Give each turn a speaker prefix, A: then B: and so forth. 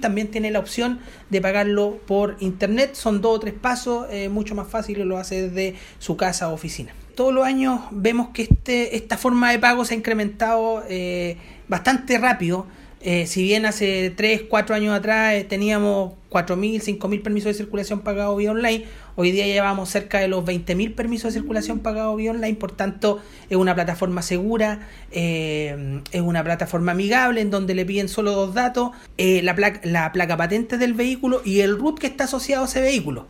A: También tiene la opción de pagarlo por internet, son dos o tres pasos, eh, mucho más fácil lo hace desde su casa o oficina. Todos los años vemos que este, esta forma de pago se ha incrementado eh, bastante rápido. Eh, si bien hace 3, 4 años atrás eh, teníamos 4.000, 5.000 permisos de circulación pagados vía online, hoy día llevamos cerca de los 20.000 permisos de circulación pagados vía online, por tanto es una plataforma segura, eh, es una plataforma amigable en donde le piden solo dos datos, la, placa, la placa patente del vehículo y el root que está asociado a ese vehículo.